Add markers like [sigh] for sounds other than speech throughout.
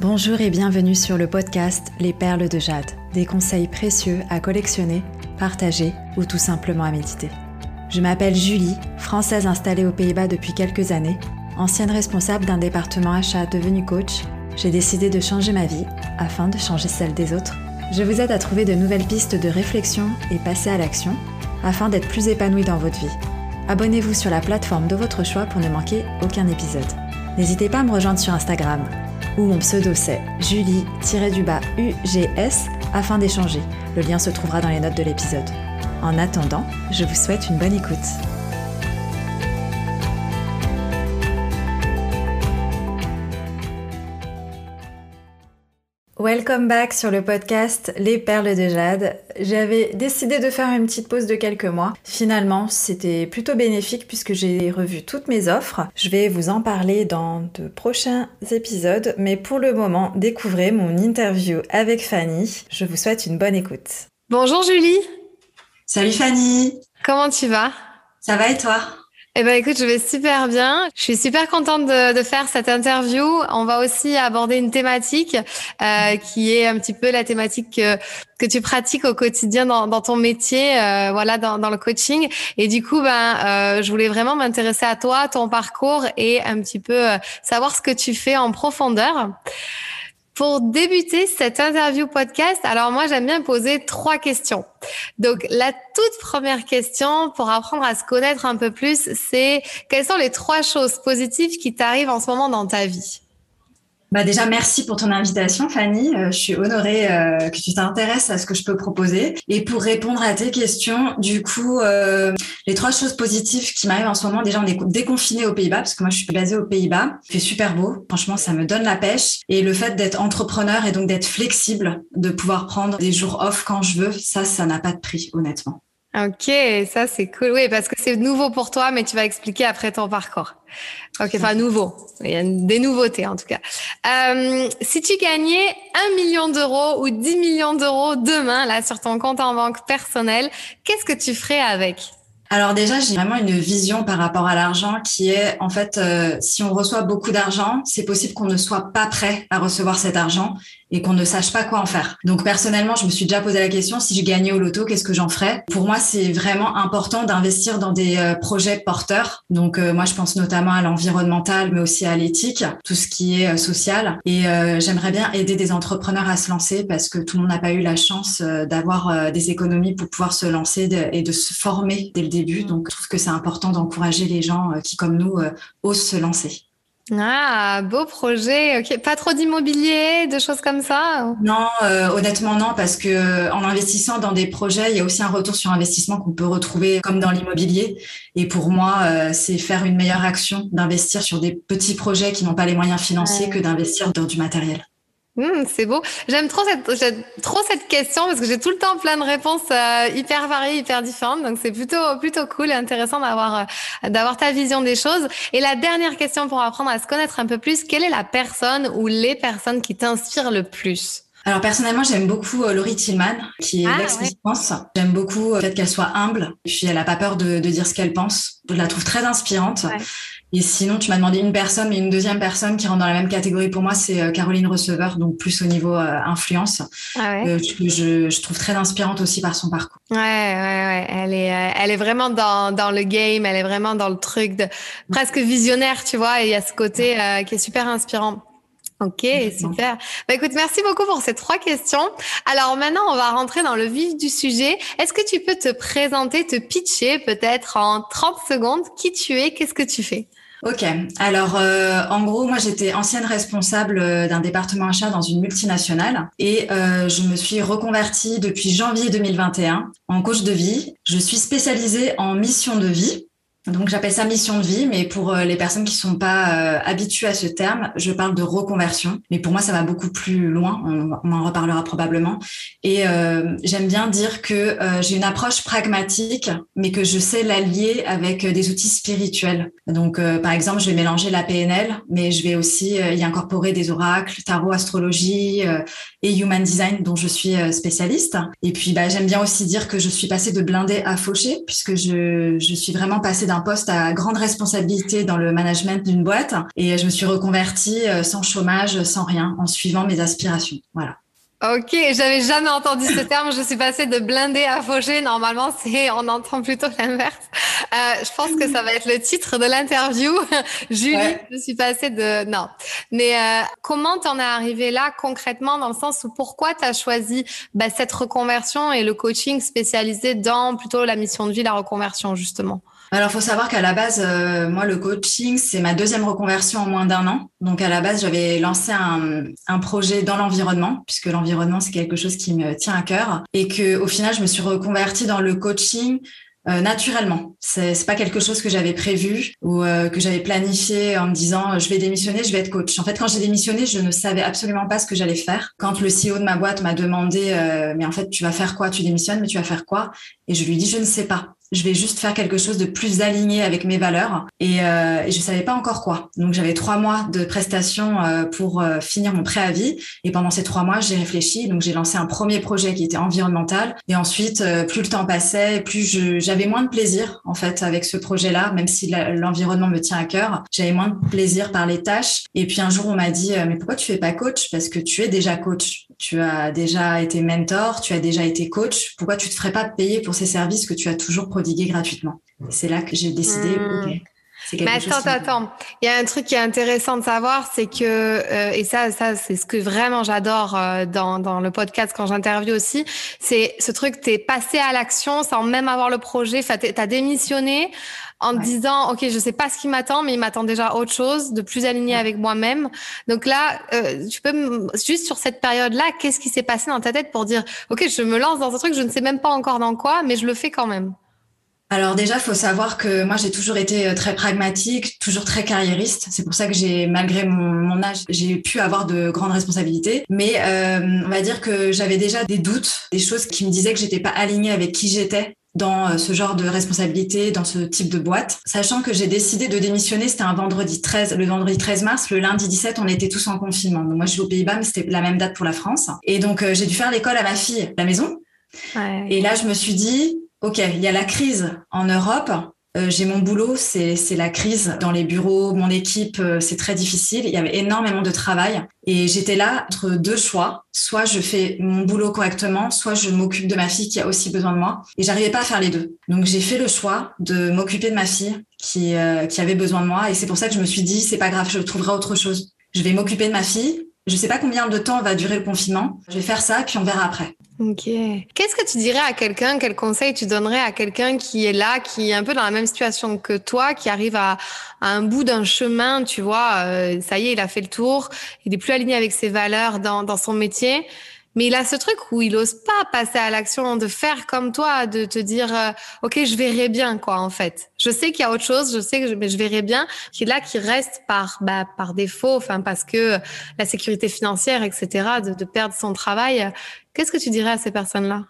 Bonjour et bienvenue sur le podcast Les perles de jade, des conseils précieux à collectionner, partager ou tout simplement à méditer. Je m'appelle Julie, française installée aux Pays-Bas depuis quelques années, ancienne responsable d'un département achat devenu coach. J'ai décidé de changer ma vie afin de changer celle des autres. Je vous aide à trouver de nouvelles pistes de réflexion et passer à l'action afin d'être plus épanoui dans votre vie. Abonnez-vous sur la plateforme de votre choix pour ne manquer aucun épisode. N'hésitez pas à me rejoindre sur Instagram où mon pseudo c'est Julie-UGS afin d'échanger. Le lien se trouvera dans les notes de l'épisode. En attendant, je vous souhaite une bonne écoute. Welcome back sur le podcast Les Perles de Jade. J'avais décidé de faire une petite pause de quelques mois. Finalement, c'était plutôt bénéfique puisque j'ai revu toutes mes offres. Je vais vous en parler dans de prochains épisodes, mais pour le moment, découvrez mon interview avec Fanny. Je vous souhaite une bonne écoute. Bonjour Julie. Salut Fanny. Comment tu vas? Ça va et toi? Eh ben écoute, je vais super bien. Je suis super contente de, de, faire cette interview. On va aussi aborder une thématique euh, qui est un petit peu la thématique que, que tu pratiques au quotidien dans, dans ton métier, euh, voilà, dans, dans, le coaching. Et du coup, ben, euh, je voulais vraiment m'intéresser à toi, ton parcours et un petit peu euh, savoir ce que tu fais en profondeur. Pour débuter cette interview podcast, alors moi j'aime bien poser trois questions. Donc la toute première question pour apprendre à se connaître un peu plus, c'est quelles sont les trois choses positives qui t'arrivent en ce moment dans ta vie? Bah déjà, merci pour ton invitation, Fanny. Euh, je suis honorée euh, que tu t'intéresses à ce que je peux proposer. Et pour répondre à tes questions, du coup, euh, les trois choses positives qui m'arrivent en ce moment, déjà, on est déconfiné aux Pays-Bas, parce que moi, je suis basée aux Pays-Bas. Fait super beau. Franchement, ça me donne la pêche. Et le fait d'être entrepreneur et donc d'être flexible, de pouvoir prendre des jours off quand je veux, ça, ça n'a pas de prix, honnêtement. Ok, ça c'est cool. Oui, parce que c'est nouveau pour toi, mais tu vas expliquer après ton parcours. Ok, enfin nouveau. Il y a des nouveautés en tout cas. Euh, si tu gagnais un million d'euros ou 10 millions d'euros demain, là, sur ton compte en banque personnel, qu'est-ce que tu ferais avec? Alors déjà, j'ai vraiment une vision par rapport à l'argent qui est, en fait, euh, si on reçoit beaucoup d'argent, c'est possible qu'on ne soit pas prêt à recevoir cet argent et qu'on ne sache pas quoi en faire. Donc personnellement, je me suis déjà posé la question si je gagnais au loto, qu'est-ce que j'en ferais? Pour moi, c'est vraiment important d'investir dans des euh, projets porteurs. Donc euh, moi, je pense notamment à l'environnemental, mais aussi à l'éthique, tout ce qui est social. Et j'aimerais bien aider des entrepreneurs à se lancer parce que tout le monde n'a pas eu la chance d'avoir des économies pour pouvoir se lancer et de se former dès le début début. Donc, je trouve que c'est important d'encourager les gens euh, qui, comme nous, euh, osent se lancer. Ah, beau projet. Ok, pas trop d'immobilier, de choses comme ça Non, euh, honnêtement non, parce que en investissant dans des projets, il y a aussi un retour sur investissement qu'on peut retrouver comme dans l'immobilier. Et pour moi, c'est faire une meilleure action d'investir sur des petits projets qui n'ont pas les moyens financiers que d'investir dans du matériel. Mmh, c'est beau. J'aime trop cette, trop cette question parce que j'ai tout le temps plein de réponses euh, hyper variées, hyper différentes. Donc c'est plutôt, plutôt cool et intéressant d'avoir, euh, d'avoir ta vision des choses. Et la dernière question pour apprendre à se connaître un peu plus, quelle est la personne ou les personnes qui t'inspirent le plus? Alors personnellement, j'aime beaucoup euh, Laurie Tillman, qui est ah, l'ex-pense. J'aime beaucoup le fait qu'elle soit humble, puis elle a pas peur de, de dire ce qu'elle pense. Je la trouve très inspirante. Ouais. Et sinon, tu m'as demandé une personne, mais une deuxième personne qui rentre dans la même catégorie pour moi, c'est euh, Caroline Receveur, donc plus au niveau euh, influence. Ah ouais? euh, je, je, trouve très inspirante aussi par son parcours. Ouais, ouais, ouais. Elle est, euh, elle est vraiment dans, dans le game, elle est vraiment dans le truc de presque visionnaire, tu vois. Et il y a ce côté qui est super inspirant. Ok, super. Bah, écoute, merci beaucoup pour ces trois questions. Alors maintenant, on va rentrer dans le vif du sujet. Est-ce que tu peux te présenter, te pitcher peut-être en 30 secondes qui tu es, qu'est-ce que tu fais? Ok, alors euh, en gros, moi j'étais ancienne responsable euh, d'un département achat dans une multinationale et euh, je me suis reconvertie depuis janvier 2021 en coach de vie. Je suis spécialisée en mission de vie. Donc j'appelle ça mission de vie, mais pour euh, les personnes qui sont pas euh, habituées à ce terme, je parle de reconversion. Mais pour moi, ça va beaucoup plus loin. On, en reparlera probablement. Et euh, j'aime bien dire que j'ai une approche pragmatique, mais que je sais l'allier avec des outils spirituels. Donc par exemple, je vais mélanger la PNL, mais je vais aussi y incorporer des oracles, tarot, astrologie et human design, dont je suis spécialiste. Et puis bah, j'aime bien aussi dire que je suis passée de blindé à fauché, puisque je, je suis vraiment passée d'un un poste à grande responsabilité dans le management d'une boîte et je me suis reconvertie sans chômage, sans rien, en suivant mes aspirations. Voilà. Ok, j'avais jamais entendu ce terme. Je suis passée de blindé à fauché. Normalement, c'est on entend plutôt l'inverse. Euh, je pense que ça va être le titre de l'interview. [laughs] Julie, je suis passée de non. Mais euh, comment t'en es arrivé là concrètement dans le sens où pourquoi t'as choisi bah, cette reconversion et le coaching spécialisé dans plutôt la mission de vie, la reconversion justement? Alors, faut savoir qu'à la base, euh, moi, le coaching, c'est ma deuxième reconversion en moins d'un an. Donc, à la base, j'avais lancé un, projet dans l'environnement, puisque l'environnement, c'est quelque chose qui me tient à cœur, et que, au final, je me suis reconvertie dans le coaching euh, naturellement. C'est, pas quelque chose que j'avais prévu ou euh, que j'avais planifié en me disant je vais démissionner, je vais être coach. En fait, quand j'ai démissionné, je ne savais absolument pas ce que j'allais faire. Quand le CEO de ma boîte m'a demandé mais en fait tu vas faire quoi? Tu démissionnes, mais tu vas faire quoi Et je lui dis je ne sais pas je vais juste faire quelque chose de plus aligné avec mes valeurs. Et, euh, et je savais pas encore quoi. Donc j'avais trois mois de prestations euh, pour euh, finir mon préavis. Et pendant ces trois mois j'ai réfléchi. Donc j'ai lancé un premier projet qui était environnemental. Et ensuite euh, plus le temps passait plus j'avais moins de plaisir en fait avec ce projet-là même si l'environnement me tient à cœur. J'avais moins de plaisir par les tâches. Et puis un jour on m'a dit mais pourquoi tu fais pas coach? Parce que tu es déjà coach tu as déjà été mentor tu as déjà été coach pourquoi tu te ferais pas payer pour ces services que tu as toujours gratuitement? C'est là que j'ai décidé, hmm. Mais attends, attends. Il y a un truc qui est intéressant de savoir, c'est que euh, et ça, ça c'est ce que vraiment j'adore euh, dans, dans le podcast quand j'interviewe aussi, c'est ce truc t'es passé à l'action sans même avoir le projet. Enfin, t'as démissionné en disant ok je sais pas ce qui m'attend mais il m'attend déjà autre chose de plus aligné avec moi-même. Donc là euh, tu peux juste sur cette période là qu'est-ce qui s'est passé dans ta tête pour dire ok je me lance dans un truc je ne sais même pas encore dans quoi mais je le fais quand même? Alors déjà, faut savoir que moi, j'ai toujours été euh, très pragmatique, toujours très carriériste. C'est pour ça que j'ai, malgré mon, âge, j'ai pu avoir de grandes responsabilités. Mais euh, on va dire que j'avais déjà des doutes, des choses qui me disaient que j'étais pas alignée avec qui j'étais dans euh, ce genre de responsabilité, dans ce type de boîte. Sachant que j'ai décidé de démissionner, c'était un vendredi 13, le vendredi 13 mars, le lundi 17, on était tous en confinement. Donc moi, je suis aux Pays-Bas, mais c'était la même date pour la France. Et donc, j'ai dû faire l'école à ma fille à la maison. Ouais. Et là, je me suis dit, OK, il y a la crise en Europe. Euh, j'ai mon boulot, c'est la crise dans les bureaux, mon équipe, euh, c'est très difficile. Il y avait énormément de travail et j'étais là entre deux choix. Soit je fais mon boulot correctement, soit je m'occupe de ma fille qui a aussi besoin de moi. Et j'arrivais pas à faire les deux. Donc j'ai fait le choix de m'occuper de ma fille qui, euh, qui avait besoin de moi et c'est pour ça que je me suis dit c'est pas grave, je trouverai autre chose. Je vais m'occuper de ma fille. Je sais pas combien de temps va durer le confinement. Je vais faire ça puis on verra après. Ok. Qu'est-ce que tu dirais à quelqu'un, quel conseil tu donnerais à quelqu'un qui est là, qui est un peu dans la même situation que toi, qui arrive à, un bout d'un chemin, tu vois, euh, ça y est, il a fait le tour, il est plus aligné avec ses valeurs dans, dans son métier? Mais il a ce truc où il ose pas passer à l'action, de faire comme toi, de te dire, euh, ok, je verrai bien quoi en fait. Je sais qu'il y a autre chose, je sais que je, mais je verrai bien. Qui là, qui reste par bah, par défaut, enfin parce que la sécurité financière, etc., de, de perdre son travail. Qu'est-ce que tu dirais à ces personnes-là?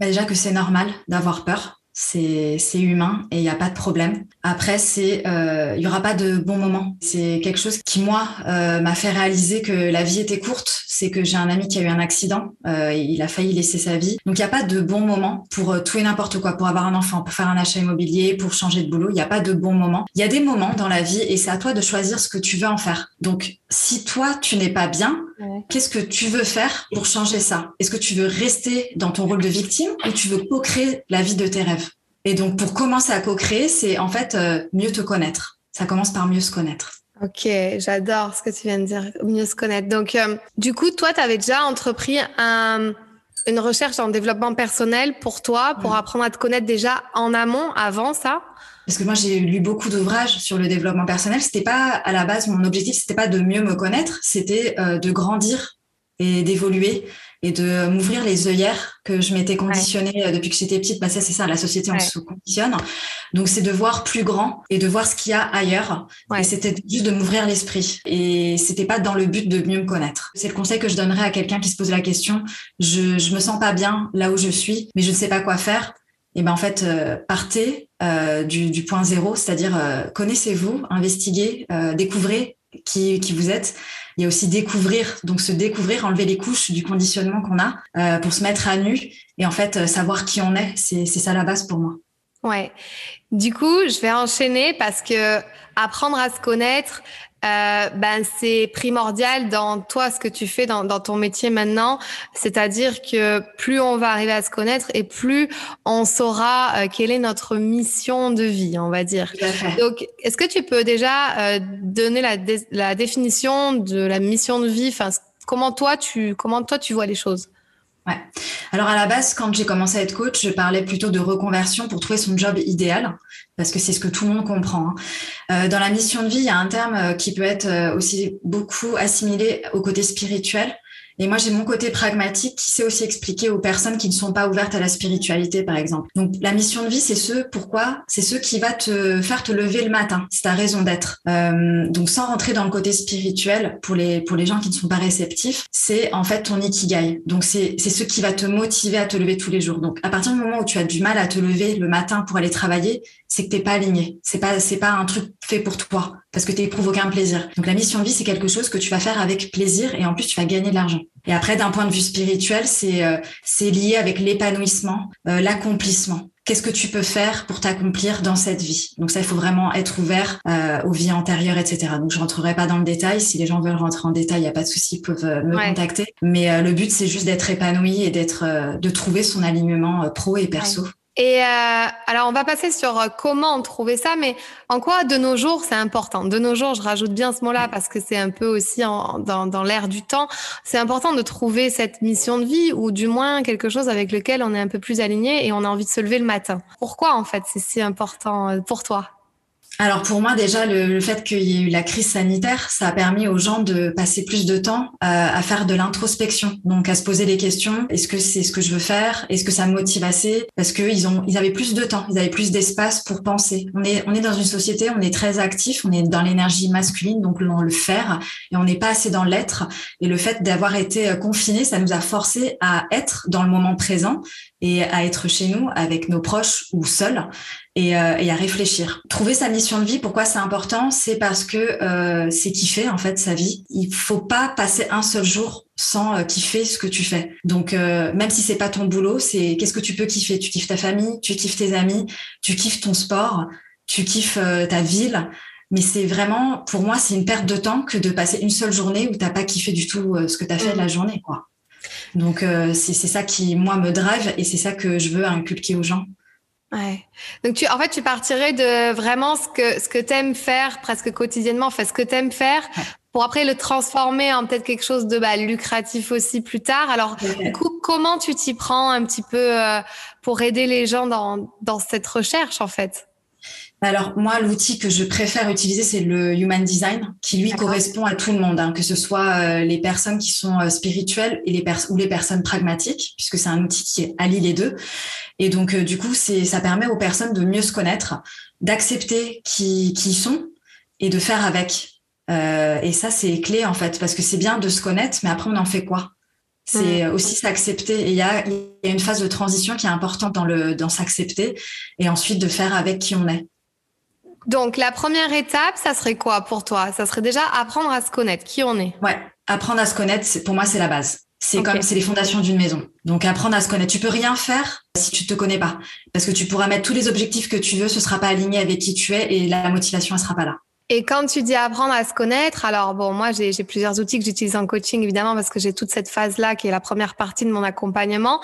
Bah, Déjà que c'est normal d'avoir peur c'est humain et il n'y a pas de problème. Après, c'est euh, il y aura pas de bon moment. C'est quelque chose qui moi euh, m'a fait réaliser que la vie était courte. C'est que j'ai un ami qui a eu un accident, euh, il a failli laisser sa vie. Donc il n'y a pas de bon moment pour euh, tout et n'importe quoi, pour avoir un enfant, pour faire un achat immobilier, pour changer de boulot. Il n'y a pas de bon moment. Il y a des moments dans la vie et c'est à toi de choisir ce que tu veux en faire. Donc si toi tu n'es pas bien, qu'est-ce que tu veux faire pour changer ça? Est-ce que tu veux rester dans ton rôle de victime ou tu veux co-créer la vie de tes rêves? Et donc pour commencer à co-créer, c'est en fait euh, mieux te connaître. Ça commence par mieux se connaître. Ok, j'adore ce que tu viens de dire, mieux se connaître. Donc, euh, du coup, toi, tu avais déjà entrepris un, une recherche en développement personnel pour toi, pour apprendre à te connaître déjà en amont, avant ça? Parce que moi j'ai lu beaucoup d'ouvrages sur le développement personnel. C'était pas à la base mon objectif, c'était pas de mieux me connaître, c'était euh, de grandir et d'évoluer et de m'ouvrir les œillères que je m'étais conditionnée euh, depuis que j'étais petite. Bah ça c'est ça, la société on se conditionne. Donc c'est de voir plus grand et de voir ce qu'il y a ailleurs. Et c'était juste de m'ouvrir l'esprit. Et c'était pas dans le but de mieux me connaître. C'est le conseil que je donnerais à quelqu'un qui se pose la question. Je je me sens pas bien là où je suis, mais je ne sais pas quoi faire et ben en fait euh, partez euh, du, du, point zéro, c'est-à-dire euh, connaissez-vous, investiguez, découvrez qui, vous êtes. Il y a aussi découvrir, donc se découvrir, enlever les couches du conditionnement qu'on a pour se mettre à nu et en fait savoir qui on est. C'est ça la base pour moi. Ouais. Du coup, je vais enchaîner parce que apprendre à se connaître, euh, ben c'est primordial dans toi ce que tu fais dans, dans ton métier maintenant. C'est-à-dire que plus on va arriver à se connaître et plus on saura euh, quelle est notre mission de vie, on va dire. Donc, est-ce que tu peux déjà euh, donner la, la définition de la mission de vie? Enfin, comment toi tu comment toi tu vois les choses? Ouais. Alors à la base, quand j'ai commencé à être coach, je parlais plutôt de reconversion pour trouver son job idéal, parce que c'est ce que tout le monde comprend. Hein. Euh, dans la mission de vie, il y a un terme euh, qui peut être euh, aussi beaucoup assimilé au côté spirituel. Et moi, j'ai mon côté pragmatique qui sait aussi expliquer aux personnes qui ne sont pas ouvertes à la spiritualité, par exemple. Donc, la mission de vie, c'est ce pourquoi, c'est ce qui va te faire te lever le matin. C'est ta raison d'être. Euh, donc, sans rentrer dans le côté spirituel, pour les pour les gens qui ne sont pas réceptifs, c'est en fait ton ikigai. Donc, c'est c'est ce qui va te motiver à te lever tous les jours. Donc, à partir du moment où tu as du mal à te lever le matin pour aller travailler, c'est que t'es pas aligné. C'est pas c'est pas un truc fait pour toi parce que tu éprouves aucun plaisir. Donc, la mission de vie, c'est quelque chose que tu vas faire avec plaisir et en plus, tu vas gagner de l'argent. Et après, d'un point de vue spirituel, c'est euh, c'est lié avec l'épanouissement, euh, l'accomplissement. Qu'est-ce que tu peux faire pour t'accomplir dans cette vie? Donc ça, il faut vraiment être ouvert euh, aux vies antérieures, etc. Donc je rentrerai pas dans le détail. Si les gens veulent rentrer en détail, il n'y a pas de souci, ils peuvent me contacter. Mais le but, c'est juste d'être épanoui et d'être, de trouver son alignement pro et perso. Et euh, alors, on va passer sur euh, comment trouver ça, mais en quoi de nos jours c'est important? De nos jours, je rajoute bien ce mot-là parce que c'est un peu aussi en, dans, dans l'air du temps. C'est important de trouver cette mission de vie ou du moins quelque chose avec lequel on est un peu plus aligné et on a envie de se lever le matin. Pourquoi en fait c'est si important euh, pour toi? Alors pour moi déjà le, fait qu'il y ait eu la crise sanitaire, ça a permis aux gens de passer plus de temps euh, à faire de l'introspection, donc à se poser des questions. Est-ce que c'est ce que je veux faire? Est-ce que ça me motive assez? Parce que ils ont, ils avaient plus de temps, ils avaient plus d'espace pour penser. On est, on est dans une société, on est très actif, on est dans l'énergie masculine, donc dans le faire, et on n'est pas assez dans l'être. Et le fait d'avoir été euh, confiné, ça nous a forcé à être dans le moment présent et à être chez nous avec nos proches ou seuls et, euh, et, à réfléchir. Trouver sa mission de vie, pourquoi c'est important? C'est parce que euh, c'est kiffer en fait sa vie. Il faut pas passer un seul jour sans euh, kiffer ce que tu fais. Donc euh, même si c'est pas ton boulot, c'est qu'est-ce que tu peux kiffer? Tu kiffes ta famille, tu kiffes tes amis, tu kiffes ton sport, tu kiffes euh, ta ville. Mais c'est vraiment, pour moi, c'est une perte de temps que de passer une seule journée où t'as pas kiffé du tout ce que tu as fait de la mmh. journée, quoi. Donc c'est ça qui moi me drive et c'est ça que je veux inculquer aux gens. Ouais. Donc tu, en fait, tu partirais de vraiment ce que ce que t'aimes faire presque quotidiennement, enfin ce que t'aimes faire, pour après le transformer en peut-être quelque chose de bah, lucratif aussi plus tard. Alors du coup, comment tu t'y prends un petit peu euh, pour aider les gens dans dans cette recherche en fait? Alors moi, l'outil que je préfère utiliser, c'est le Human Design, qui lui correspond à tout le monde, hein, que ce soit euh, les personnes qui sont euh, spirituelles et les ou les personnes pragmatiques, puisque c'est un outil qui allie les deux. Et donc euh, du coup, c'est ça permet aux personnes de mieux se connaître, d'accepter qui qui ils sont et de faire avec. et ça, c'est clé en fait, parce que c'est bien de se connaître, mais après, on en fait quoi? C'est aussi s'accepter. Et il y a, y a une phase de transition qui est importante dans le dans s'accepter et ensuite de faire avec qui on est. Donc la première étape, ça serait quoi pour toi? Ça serait déjà apprendre à se connaître, qui on est? Ouais, apprendre à se connaître, pour moi c'est la base. C'est comme c'est les fondations d'une maison. Donc apprendre à se connaître. Tu peux rien faire si tu te connais pas, parce que tu pourras mettre tous les objectifs que tu veux, ce sera pas aligné avec qui tu es et la motivation elle sera pas là. Et quand tu dis apprendre à se connaître, alors bon, moi j'ai plusieurs outils que j'utilise en coaching évidemment parce que j'ai toute cette phase là qui est la première partie de mon accompagnement.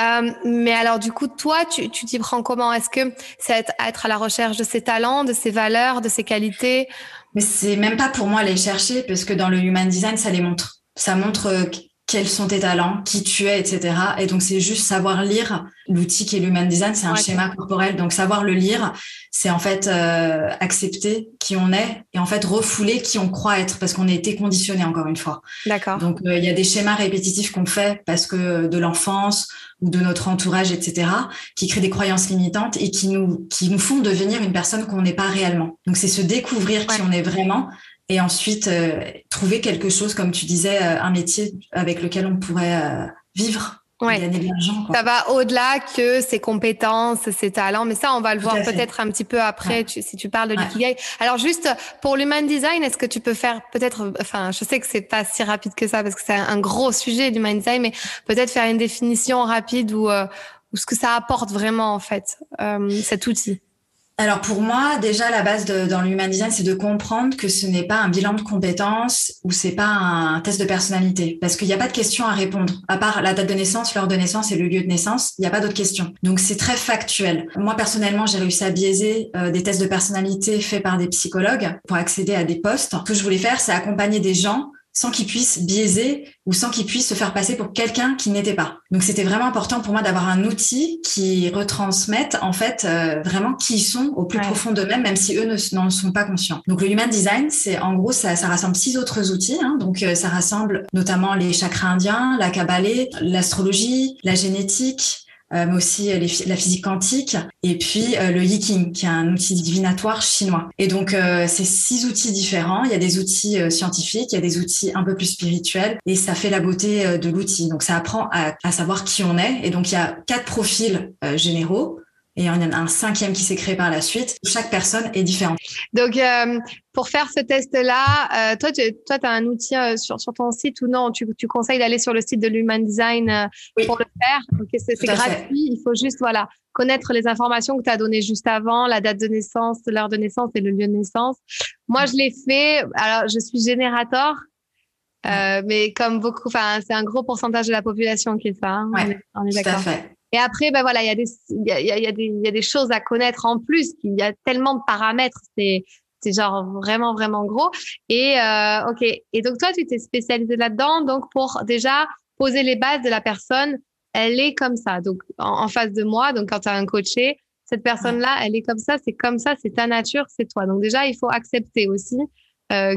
Euh, mais alors du coup, toi, tu t'y prends comment? Est-ce que c'est être, être à la recherche de ses talents, de ses valeurs, de ses qualités? Mais c'est même pas pour moi aller chercher parce que dans le human design, ça les montre. Ça montre euh, quels sont tes talents, qui tu es, etc. Et donc, c'est juste savoir lire. L'outil qui est l'human design, c'est un schéma corporel. Donc, savoir le lire, c'est en fait euh, accepter qui on est et en fait refouler qui on croit être parce qu'on a été conditionné encore une fois. D'accord. Donc, euh, il y a des schémas répétitifs qu'on fait parce que de l'enfance ou de notre entourage, etc., qui créent des croyances limitantes et qui nous qui nous font devenir une personne qu'on n'est pas réellement. Donc, c'est se découvrir qui on est vraiment et ensuite euh, trouver quelque chose, comme tu disais, euh, un métier avec lequel on pourrait euh, vivre. Ouais. Gagner de l'argent, Ça va au-delà que ses compétences, ses talents, mais ça, on va le voir peut-être un petit peu après si tu parles de l'ikigai. Alors juste pour l'human design, est-ce que tu peux faire peut-être, enfin, je sais que c'est pas si rapide que ça parce que c'est un gros sujet l'human design, mais peut-être faire une définition rapide ou ou ce que ça apporte vraiment en fait cet outil alors pour moi, déjà la base de, dans l'human design, c'est de comprendre que ce n'est pas un bilan de compétences ou c'est pas un test de personnalité, parce qu'il n'y a pas de questions à répondre. À part la date de naissance, l'heure de naissance et le lieu de naissance, il n'y a pas d'autres questions. Donc c'est très factuel. Moi personnellement, j'ai réussi à biaiser euh, des tests de personnalité faits par des psychologues pour accéder à des postes. Ce que je voulais faire, c'est accompagner des gens sans qu'ils puissent biaiser ou sans qu'ils puissent se faire passer pour quelqu'un qui n'était pas. Donc c'était vraiment important pour moi d'avoir un outil qui retransmette en fait euh, vraiment qui ils sont au plus profond d'eux-mêmes, même si eux n'en sont pas conscients. Donc le Human Design, c'est en gros ça, ça rassemble six autres outils. Hein. donc euh, ça rassemble notamment les chakras indiens, la Kabbalah, l'astrologie, la génétique, mais aussi euh, la physique quantique, et puis euh, le Yiking, qui est un outil divinatoire chinois. Et donc, c'est six outils différents. Il y a des outils scientifiques, il y a des outils un peu plus spirituels, et ça fait la beauté de l'outil. Donc, ça apprend à, à, savoir qui on est. Et donc, il y a quatre profils généraux et il y en a un cinquième qui s'est créé par la suite. Chaque personne est différente. Donc, euh, pour faire ce test-là, euh, toi, tu toi, as un outil euh, sur, sur ton site ou non? Tu, tu conseilles d'aller sur le site de l'Human Design pour le faire? Okay, C'est gratuit. Il faut juste voilà connaître les informations que tu as données juste avant, la date de naissance, l'heure de naissance et le lieu de naissance. Moi, je l'ai fait. Alors, je suis générateur. Mais comme beaucoup, enfin, c'est un gros pourcentage de la population qui est ça. Hein, ouais, on est, est d'accord. Et après, ben voilà, il y a des, il y a, y, a y a des choses à connaître en plus. Il y a tellement de paramètres. C'est, c'est genre vraiment, vraiment gros. Et, euh, ok. Et donc, toi, tu t'es spécialisé là-dedans. Donc, pour déjà poser les bases de la personne, elle est comme ça. Donc, en, face de moi, donc quand tu as un coaché, cette personne-là, elle est comme ça, c'est comme ça, c'est ta nature, c'est toi. Donc, déjà, il faut accepter aussi euh,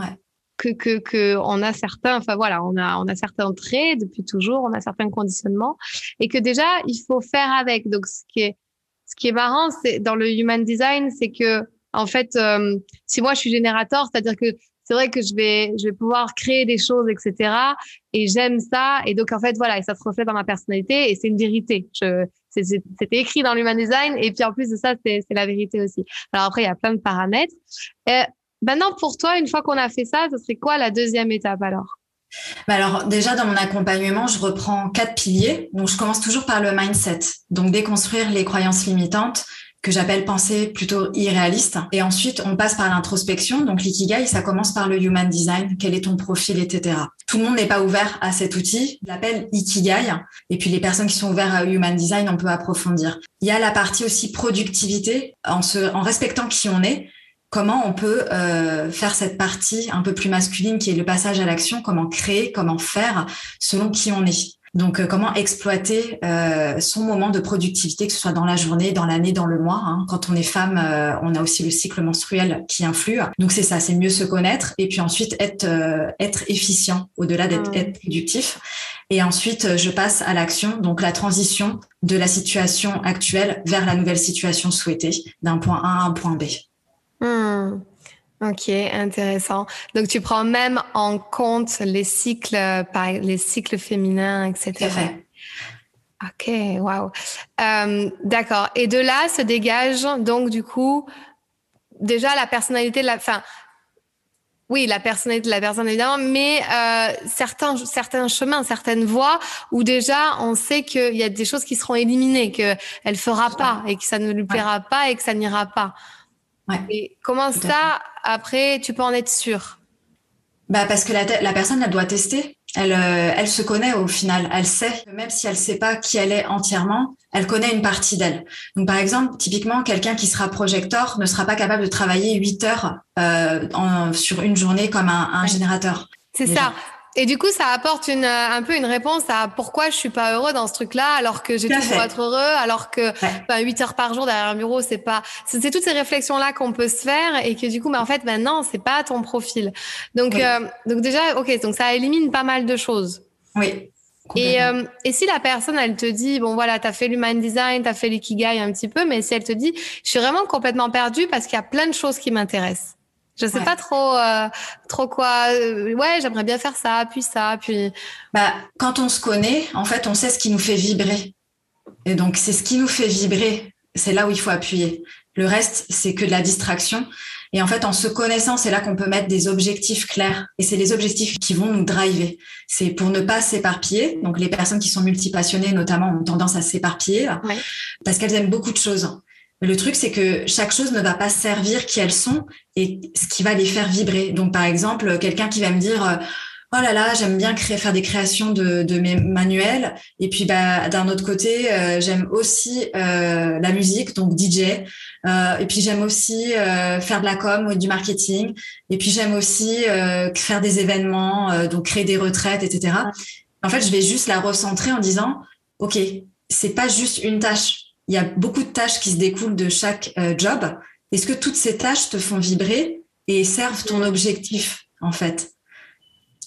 que, que, que on a certains, enfin voilà, on a, on a certains traits depuis toujours, on a certains conditionnements et que déjà il faut faire avec. Donc ce qui est, ce qui est marrant, c'est dans le human design, c'est que en fait, euh, si moi je suis générateur, c'est-à-dire que c'est vrai que je vais, je vais pouvoir créer des choses, etc. Et j'aime ça. Et donc en fait voilà, et ça se reflète dans ma personnalité et c'est une vérité. Je, c'était écrit dans l'human design et puis en plus de ça, c'est la vérité aussi. Alors après, il y a plein de paramètres. Euh, Maintenant, pour toi, une fois qu'on a fait ça, ce serait quoi la deuxième étape alors? Bah alors déjà dans mon accompagnement, je reprends quatre piliers. Donc je commence toujours par le mindset, donc déconstruire les croyances limitantes que j'appelle pensée plutôt irréaliste. Et ensuite, on passe par l'introspection. Donc l'ikigai, ça commence par le human design. Quel est ton profil, etc. Tout le monde n'est pas ouvert à cet outil. Je l'appelle ikigai. Et puis les personnes qui sont ouvertes à human design, on peut approfondir. Il y a la partie aussi productivité en se, en respectant qui on est comment on peut euh, faire cette partie un peu plus masculine qui est le passage à l'action, comment créer, comment faire selon qui on est. Donc, euh, comment exploiter euh, son moment de productivité, que ce soit dans la journée, dans l'année, dans le mois. Hein. Quand on est femme, on a aussi le cycle menstruel qui influe. Donc, c'est ça, c'est mieux se connaître et puis ensuite être être efficient au-delà d'être mmh. productif. Et ensuite, je passe à l'action, donc la transition de la situation actuelle vers la nouvelle situation souhaitée, d'un point A à un point B. Hmm. Ok, intéressant. Donc tu prends même en compte les cycles, les cycles féminins, etc. Ok, waouh. Euh, d'accord. Et de là se dégage donc du coup déjà la personnalité de la, fin, oui, la personnalité de la personne évidemment, mais euh, certains certains chemins, certaines voies où déjà on sait qu'il y a des choses qui seront éliminées, que elle fera pas et que ça ne lui plaira pas et que ça n'ira pas. Ouais. Et comment ça, après, tu peux en être sûr bah parce que la, la personne, elle doit tester. Elle, euh, elle se connaît au final. Elle sait, même si elle sait pas qui elle est entièrement, elle connaît une partie d'elle. Donc, par exemple, typiquement, quelqu'un qui sera projecteur ne sera pas capable de travailler 8 heures euh, en, sur une journée comme un, un générateur. C'est ça. Et du coup, ça apporte une, un peu une réponse à pourquoi je suis pas heureux dans ce truc-là, alors que j'ai tout pour être heureux, alors que ben, 8 heures par jour derrière un bureau, c'est pas. C'est toutes ces réflexions-là qu'on peut se faire et que du coup, mais ben, en fait, maintenant, c'est pas ton profil. Donc, euh, donc déjà, ok, donc ça élimine pas mal de choses. Oui. Et, euh, et si la personne, elle te dit, bon voilà, tu as fait l'human design, tu as fait l'ikigai un petit peu, mais si elle te dit, je suis vraiment complètement perdue parce qu'il y a plein de choses qui m'intéressent. Je sais pas trop, euh, trop quoi. Euh, ouais, j'aimerais bien faire ça, puis ça, puis. Bah, quand on se connaît, en fait, on sait ce qui nous fait vibrer. Et donc, c'est ce qui nous fait vibrer. C'est là où il faut appuyer. Le reste, c'est que de la distraction. Et en fait, en se connaissant, c'est là qu'on peut mettre des objectifs clairs. Et c'est les objectifs qui vont nous driver. C'est pour ne pas s'éparpiller. Donc, les personnes qui sont multipassionnées, notamment, ont tendance à s'éparpiller parce qu'elles aiment beaucoup de choses. Le truc, c'est que chaque chose ne va pas servir qui elles sont et ce qui va les faire vibrer. Donc, par exemple, quelqu'un qui va me dire, euh, oh là là, j'aime bien faire des créations de, mes manuels. Et puis, bah, d'un autre côté, euh, j'aime aussi euh, la musique, donc DJ. Et puis, j'aime aussi faire de la com ou du marketing. Et puis, j'aime aussi faire des événements, donc créer des retraites, etc. En fait, je vais juste la recentrer en disant, OK, c'est pas juste une tâche il y a beaucoup de tâches qui se découlent de chaque euh, job. Est-ce que toutes ces tâches te font vibrer et servent ton objectif, en fait?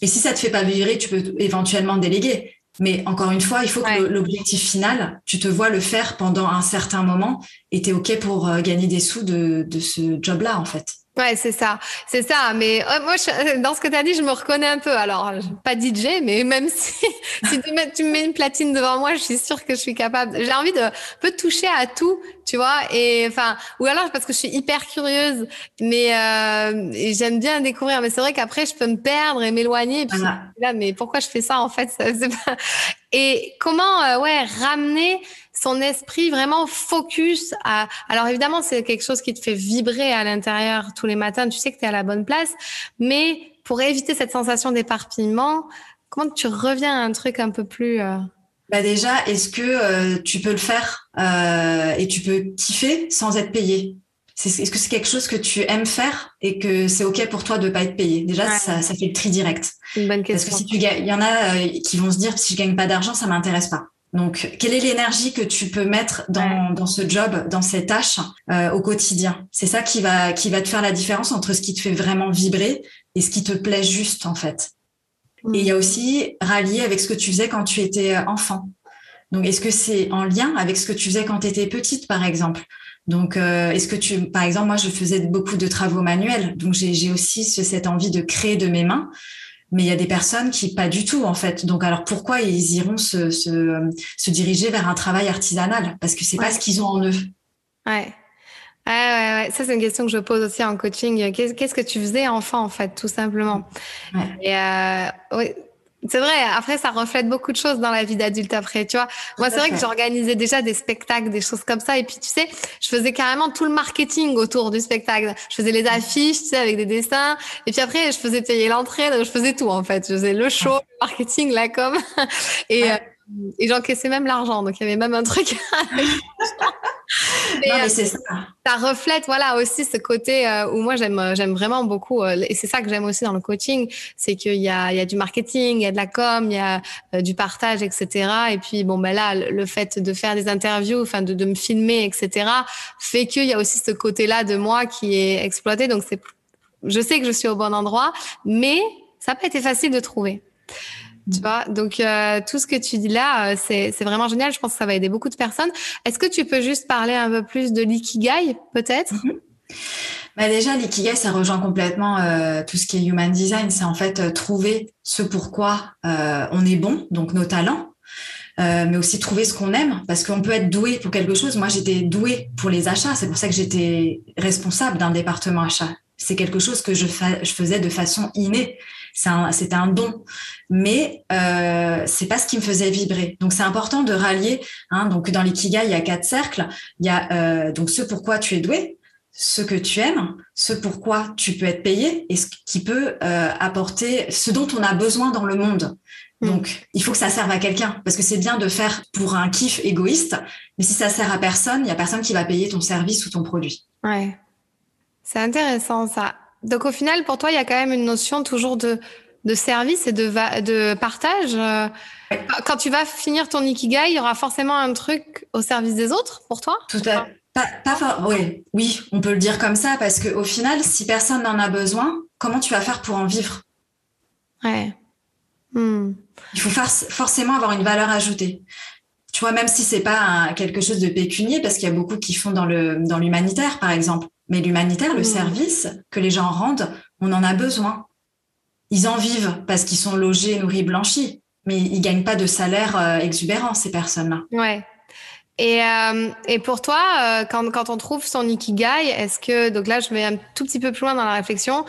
Et si ça te fait pas vibrer, tu peux éventuellement déléguer. Mais encore une fois, il faut que l'objectif final, tu te vois le faire pendant un certain moment et tu es OK pour euh, gagner des sous de, de ce job-là, en fait. Ouais, c'est ça, c'est ça. Mais euh, moi, dans ce que tu as dit, je me reconnais un peu. Alors, pas DJ, mais même [laughs] si, si tu, mets, tu me mets une platine devant moi, je suis sûre que je suis capable. J'ai envie de peu toucher à tout, tu vois. Et enfin, ou alors parce que je suis hyper curieuse, mais euh, j'aime bien découvrir. Mais c'est vrai qu'après, je peux me perdre et m'éloigner. Et puis là, mais pourquoi je fais ça en fait? [laughs] Pas... Et comment, euh, ouais, ramener son esprit vraiment focus à. Alors évidemment, c'est quelque chose qui te fait vibrer à l'intérieur tous les matins. Tu sais que tu es à la bonne place, mais pour éviter cette sensation d'éparpillement, comment tu reviens à un truc un peu plus. Euh... Bah déjà, est-ce que euh, tu peux le faire euh, et tu peux kiffer sans être payé? Est-ce que c'est quelque chose que tu aimes faire et que c'est ok pour toi de pas être payé? Déjà, ça, ça, fait le tri direct. Une bonne question. Parce que si tu il y en a euh, qui vont se dire si je gagne pas d'argent, ça m'intéresse pas. Donc, quelle est l'énergie que tu peux mettre dans, dans ce job, dans ces tâches euh, au quotidien? C'est ça qui va qui va te faire la différence entre ce qui te fait vraiment vibrer et ce qui te plaît juste en fait. Et il y a aussi rallier avec ce que tu faisais quand tu étais euh, enfant. Donc, est-ce que c'est en lien avec ce que tu faisais quand tu étais petite, par exemple? Donc, euh, est-ce que tu, par exemple, moi, je faisais beaucoup de travaux manuels, donc j'ai aussi cette envie de créer de mes mains. Mais il y a des personnes qui pas du tout en fait. Donc alors pourquoi ils iront se, se, se diriger vers un travail artisanal? Parce que c'est pas ce qu'ils ont en eux. Ouais. Ouais, ouais, ouais. Ça, c'est une question que je pose aussi en coaching. Qu'est-ce que tu faisais enfant, en fait, tout simplement? Ouais. Et euh, oui, c'est vrai. Après, ça reflète beaucoup de choses dans la vie d'adulte après, tu vois. Moi, c'est vrai que j'organisais déjà des spectacles, des choses comme ça. Et puis, tu sais, je faisais carrément tout le marketing autour du spectacle. Je faisais les affiches, tu sais, avec des dessins. Et puis après, je faisais payer l'entrée. Je faisais tout, en fait. Je faisais le show, le marketing, la com. [laughs] Et, euh, et j'encaissais même l'argent. Donc, il y avait même un truc. [laughs] [laughs] non, mais c'est ça. Ça reflète, voilà, aussi ce côté euh, où moi j'aime, euh, j'aime vraiment beaucoup, euh, et c'est ça que j'aime aussi dans le coaching, c'est qu'il y a, il y a du marketing, il y a de la com, il y a du partage, etc. Et puis bon, ben là, le fait de faire des interviews, enfin de, de me filmer, etc. fait qu'il y a aussi ce côté-là de moi qui est exploité. Donc c'est, je sais que je suis au bon endroit, mais ça n'a pas été facile de trouver. Tu vois, donc euh, tout ce que tu dis là, euh, c'est, c'est vraiment génial. Je pense que ça va aider beaucoup de personnes. Est-ce que tu peux juste parler un peu plus de l'ikigai, peut-être? Mm-hmm. bah Déjà, l'ikigai, ça rejoint complètement euh, tout ce qui est human design. C'est en fait trouver ce pourquoi on est bon, donc nos talents, mais aussi trouver ce qu'on aime, parce qu'on peut être doué pour quelque chose. Moi, j'étais douée pour les achats. C'est pour ça que j'étais responsable d'un département achat. C'est quelque chose que je, fa- je faisais de façon innée c'était un, don, mais euh, c'est pas ce qui me faisait vibrer. Donc c'est important de rallier. Hein, donc dans l'ikigai, il y a quatre cercles. Il y a euh, donc ce pourquoi tu es doué, ce que tu aimes, ce pourquoi tu peux être payé et ce qui peut euh, apporter ce dont on a besoin dans le monde. Mm. Donc, il faut que ça serve à quelqu'un parce que c'est bien de faire pour un kiff égoïste, mais si ça sert à personne, il y a personne qui va payer ton service ou ton produit. Ouais. C'est intéressant ça. Donc au final, pour toi, il y a quand même une notion toujours de, de service et de, de partage. Quand tu vas finir ton ikigai, il y aura forcément un truc au service des autres pour toi? Tout à fait. Pas, pas, oui, oui, on peut le dire comme ça parce qu'au final, si personne n'en a besoin, comment tu vas faire pour en vivre? Ouais. Hmm. Il faut forcément avoir une valeur ajoutée. Tu vois, même si c'est pas quelque chose de pécunier, parce qu'il y a beaucoup qui font dans le dans l'humanitaire, par exemple. Mais l'humanitaire, le mmh. service que les gens rendent, on en a besoin. Ils en vivent parce qu'ils sont logés, nourris, blanchis, mais ils gagnent pas de salaire euh, exubérant ces personnes-là. Ouais. Et, euh, et pour toi, euh, quand, quand on trouve son ikigai, est-ce que donc là je vais un tout petit peu plus loin dans la réflexion,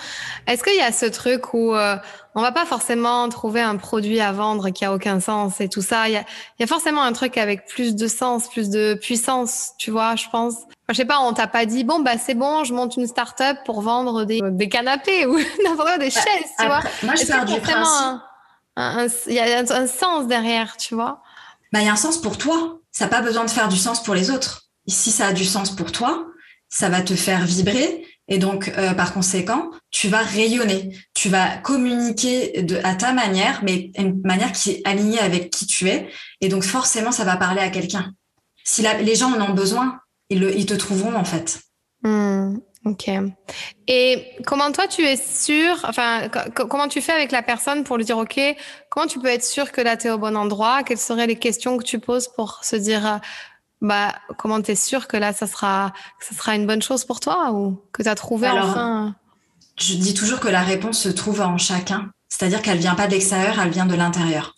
est-ce qu'il y a ce truc où euh, on va pas forcément trouver un produit à vendre qui a aucun sens et tout ça? Il y a, il y a forcément un truc avec plus de sens, plus de puissance, tu vois, je pense. Enfin, je sais pas, on t'a pas dit bon bah c'est bon, je monte une start-up pour vendre des, des canapés ou [laughs] n'importe quoi, des chaises, tu vois. Moi je du principe. Il y a un, un sens derrière, tu vois? Bah il y a un sens pour toi ça n'a pas besoin de faire du sens pour les autres. Si ça a du sens pour toi, ça va te faire vibrer et donc euh, par conséquent, tu vas rayonner, tu vas communiquer à ta manière, mais une manière qui est alignée avec qui tu es. Et donc forcément, ça va parler à quelqu'un. Si les gens en ont besoin, ils, le, te trouveront en fait. Hmm, ok. Et comment toi tu es sûr, enfin comment tu fais avec la personne pour lui dire ok, comment tu peux être sûr que là tu es au bon endroit? Quelles seraient les questions que tu poses pour se dire euh, bah comment tu es sûr que là ça sera que ça sera une bonne chose pour toi ou que tu as trouvé Alors, enfin? Je dis toujours que la réponse se trouve en chacun, c'est-à-dire qu'elle vient pas de l'extérieur, elle vient de l'intérieur.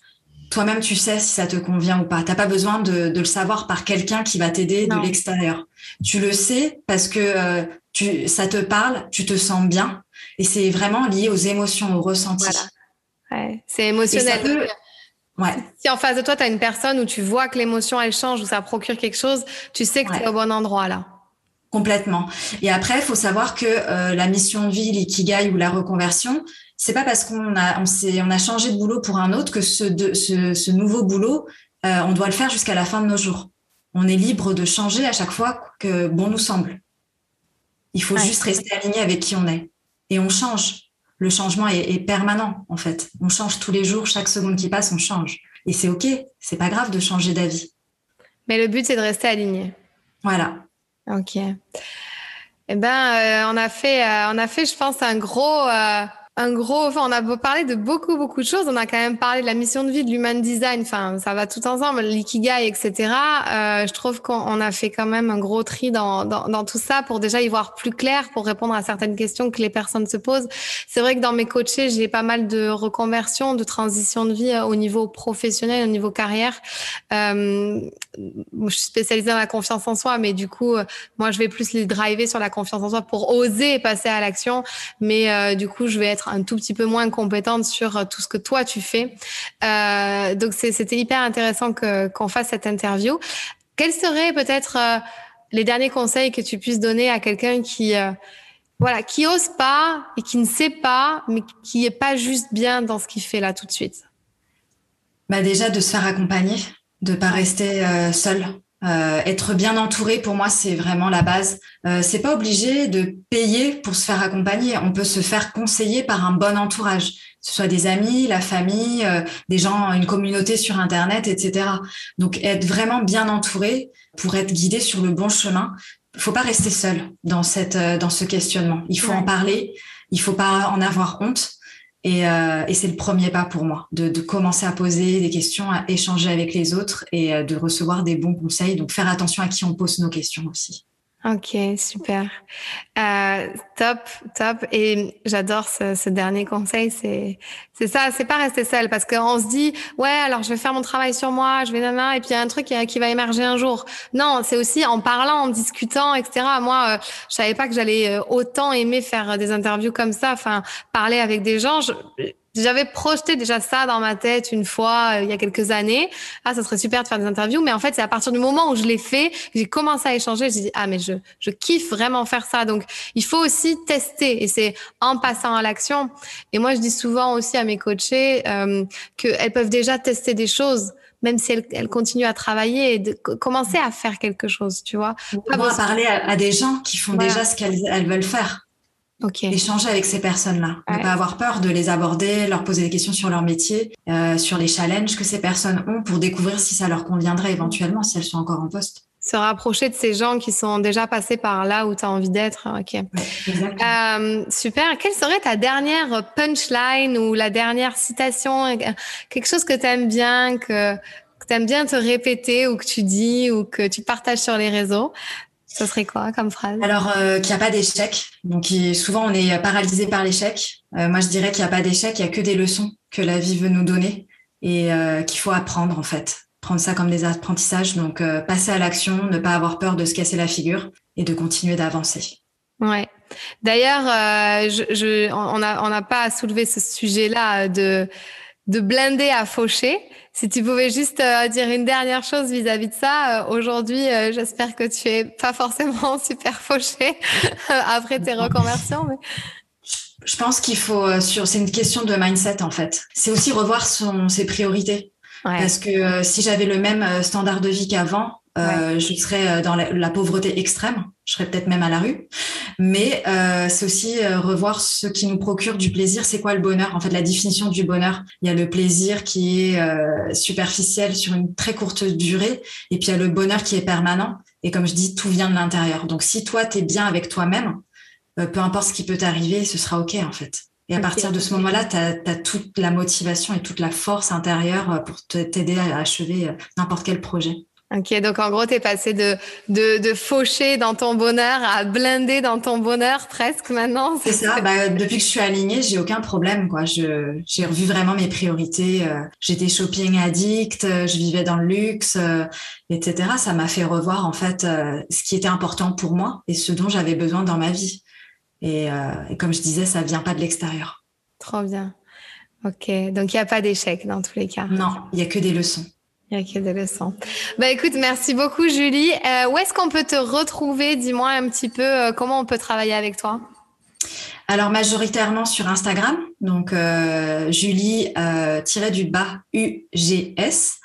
Toi-même, tu sais si ça te convient ou pas. T'as pas besoin de, de, le savoir par quelqu'un qui va t'aider de l'extérieur. Tu le sais parce que euh, tu, ça te parle, tu te sens bien, et c'est vraiment lié aux émotions, aux ressentis. Voilà. Ouais, c'est émotionnel. Peut... Ouais. Si en face de toi, tu as une personne où tu vois que l'émotion, elle change, ou ça procure quelque chose, tu sais que ouais. tu es au bon endroit là. Complètement. Et après, il faut savoir que euh, la mission de vie, l'ikigai ou la reconversion, c'est pas parce qu'on a, on, on a changé de boulot pour un autre que ce, de, ce, ce nouveau boulot, euh, on doit le faire jusqu'à la fin de nos jours. On est libre de changer à chaque fois que bon nous semble. Il faut ouais. juste rester aligné avec qui on est. Et on change. Le changement est, est, permanent, en fait. On change tous les jours, chaque seconde qui passe, on change. Et c'est OK. C'est pas grave de changer d'avis. Mais le but, c'est de rester aligné. Voilà. Ok. Eh ben, euh, on a fait, euh, on a fait, je pense, un gros, un gros. Enfin, on a parlé de beaucoup, beaucoup de choses. On a quand même parlé de la mission de vie, de l'human design. Enfin, ça va tout ensemble, l'ikigai, etc. Euh, je trouve qu'on a fait quand même un gros tri dans, dans, dans, tout ça pour déjà y voir plus clair, pour répondre à certaines questions que les personnes se posent. C'est vrai que dans mes coachés, j'ai pas mal de reconversions, de transition de vie au niveau professionnel, au niveau carrière. Euh, je suis spécialisée dans la confiance en soi, mais du coup, moi, je vais plus les driver sur la confiance en soi pour oser passer à l'action. Mais euh, du coup, je vais être un tout petit peu moins compétente sur tout ce que toi tu fais. Euh, donc c'était hyper intéressant qu'on fasse cette interview. Quels seraient peut-être euh, les derniers conseils que tu puisses donner à quelqu'un qui euh, voilà, qui ose pas et qui ne sait pas, mais qui est pas juste bien dans ce qu'il fait là tout de suite? Bah déjà de se faire accompagner, de pas rester euh, seul. Euh, être bien entouré, pour moi, c'est vraiment la base. Euh, c'est pas obligé de payer pour se faire accompagner. On peut se faire conseiller par un bon entourage, que ce soit des amis, la famille, euh, des gens, une communauté sur Internet, etc. Donc, être vraiment bien entouré pour être guidé sur le bon chemin. Il faut pas rester seul dans cette euh, dans ce questionnement. Il faut ouais. en parler. Il faut pas en avoir honte. Et, euh, et c'est le premier pas pour moi, de, de, commencer à poser des questions, à échanger avec les autres et euh, de recevoir des bons conseils. Donc faire attention à qui on pose nos questions aussi. Ok, super. Euh, top, top. Et j'adore ce, dernier conseil. C'est, c'est ça. C'est pas rester seul parce qu'on se dit, ouais, alors je vais faire mon travail sur moi, je vais nana, et puis il y a un truc qui, qui, va émerger un jour. Non, c'est aussi en parlant, en discutant, etc. Moi, euh, je savais pas que j'allais euh, autant aimer faire des interviews comme ça. Enfin, parler avec des gens. J'avais projeté déjà ça dans ma tête une fois euh, il y a quelques années. Ah, ça serait super de faire des interviews, mais en fait, c'est à partir du moment où je l'ai fait, j'ai commencé à échanger, j'ai dit ah mais je je kiffe vraiment faire ça. Donc il faut aussi tester et c'est en passant à l'action. Et moi, je dis souvent aussi à mes coachés euh, qu'elles peuvent déjà tester des choses même si elles, elles continuent à travailler et de commencer à faire quelque chose, tu vois. Pas besoin... parler à, à, des gens qui font voilà. déjà ce qu'elles elles veulent faire. Okay. Échanger avec ces personnes-là. Ouais. Ne pas avoir peur de les aborder, leur poser des questions sur leur métier, euh, sur les challenges que ces personnes ont pour découvrir si ça leur conviendrait éventuellement, si elles sont encore en poste. Se rapprocher de ces gens qui sont déjà passés par là où tu as envie d'être. Ok. Ouais, euh, super. Quelle serait ta dernière punchline ou la dernière citation Quelque chose que tu aimes bien, que, que tu aimes bien te répéter ou que tu dis ou que tu partages sur les réseaux ce serait quoi comme phrase? Alors, euh, qu'il n'y a pas d'échec. Donc, souvent, on est paralysé par l'échec. Euh, moi, je dirais qu'il n'y a pas d'échec, il n'y a que des leçons que la vie veut nous donner et euh, qu'il faut apprendre, en fait. prendre ça comme des apprentissages. Donc, passer à l'action, ne pas avoir peur de se casser la figure et de continuer d'avancer. Ouais. D'ailleurs, je, je, on n'a on pas soulevé ce sujet-là de, de blinder à faucher. Si tu pouvais juste euh, dire une dernière chose vis-à-vis de ça, euh, aujourd'hui, euh, j'espère que tu es pas forcément [laughs] super fauché après tes reconversions. Mais... Je pense qu'il faut, sur, c'est une question de mindset en fait. C'est aussi revoir son, ses priorités. Parce que si j'avais le même standard de vie qu'avant, je serais dans la, pauvreté extrême, je serais peut-être même à la rue. Mais euh, c'est aussi euh, revoir ce qui nous procure du plaisir. C'est quoi le bonheur? En fait, la définition du bonheur, il y a le plaisir qui est euh, superficiel sur une très courte durée, et puis il y a le bonheur qui est permanent. Et comme je dis, tout vient de l'intérieur. Donc si toi, tu es bien avec toi-même, peu importe ce qui peut t'arriver, ce sera OK en fait. Et à partir de ce moment-là, tu as, as, toute la motivation et toute la force intérieure pour t'aider à achever n'importe quel projet. Ok, donc en gros, tu es passé de, de, de, faucher dans ton bonheur à blinder dans ton bonheur presque maintenant. C'est ça, bah, depuis que je suis alignée, j'ai aucun problème. quoi. J'ai revu vraiment mes priorités. Euh, j'étais shopping addict, euh, je vivais dans le luxe, euh, etc. Ça m'a fait revoir en fait ce qui était important pour moi et ce dont j'avais besoin dans ma vie. Et, et comme je disais, ça vient pas de l'extérieur. Trop bien. Ok, donc il n'y a pas d'échec dans tous les cas. Non, il y a que des leçons. Il y a que des leçons. Bah écoute, merci beaucoup Julie. Euh, où est-ce qu'on peut te retrouver? Dis-moi un petit peu euh, comment on peut travailler avec toi? Alors majoritairement sur Instagram, donc euh, Julie euh, du bas UGS.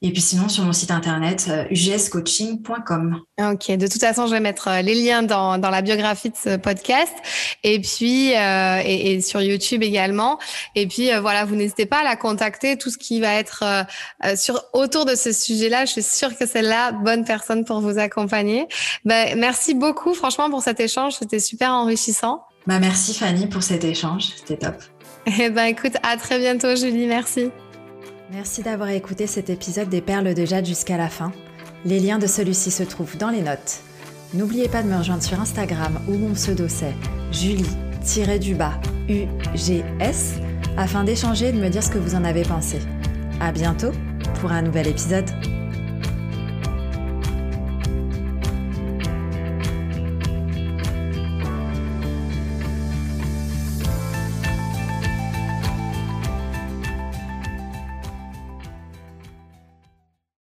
Et puis sinon, sur mon site internet, euh, ugscoaching.com. Ok, de toute façon, je vais mettre euh, les liens dans, dans la biographie de ce podcast et puis euh, et, et, sur YouTube également. Et puis voilà, vous n'hésitez pas à la contacter. Tout ce qui va être sur autour de ce sujet-là, je suis sûre que c'est la bonne personne pour vous accompagner. Ben, merci beaucoup, franchement, pour cet échange. C'était super enrichissant. Bah, merci Fanny pour cet échange. C'était top. Eh ben, écoute, à très bientôt, Julie. Merci. Merci d'avoir écouté cet épisode des Perles de Jade jusqu'à la fin. Les liens de celui-ci se trouvent dans les notes. N'oubliez pas de me rejoindre sur Instagram où mon pseudo c'est Julie-du-bas UGS afin d'échanger et de me dire ce que vous en avez pensé. À bientôt pour un nouvel épisode.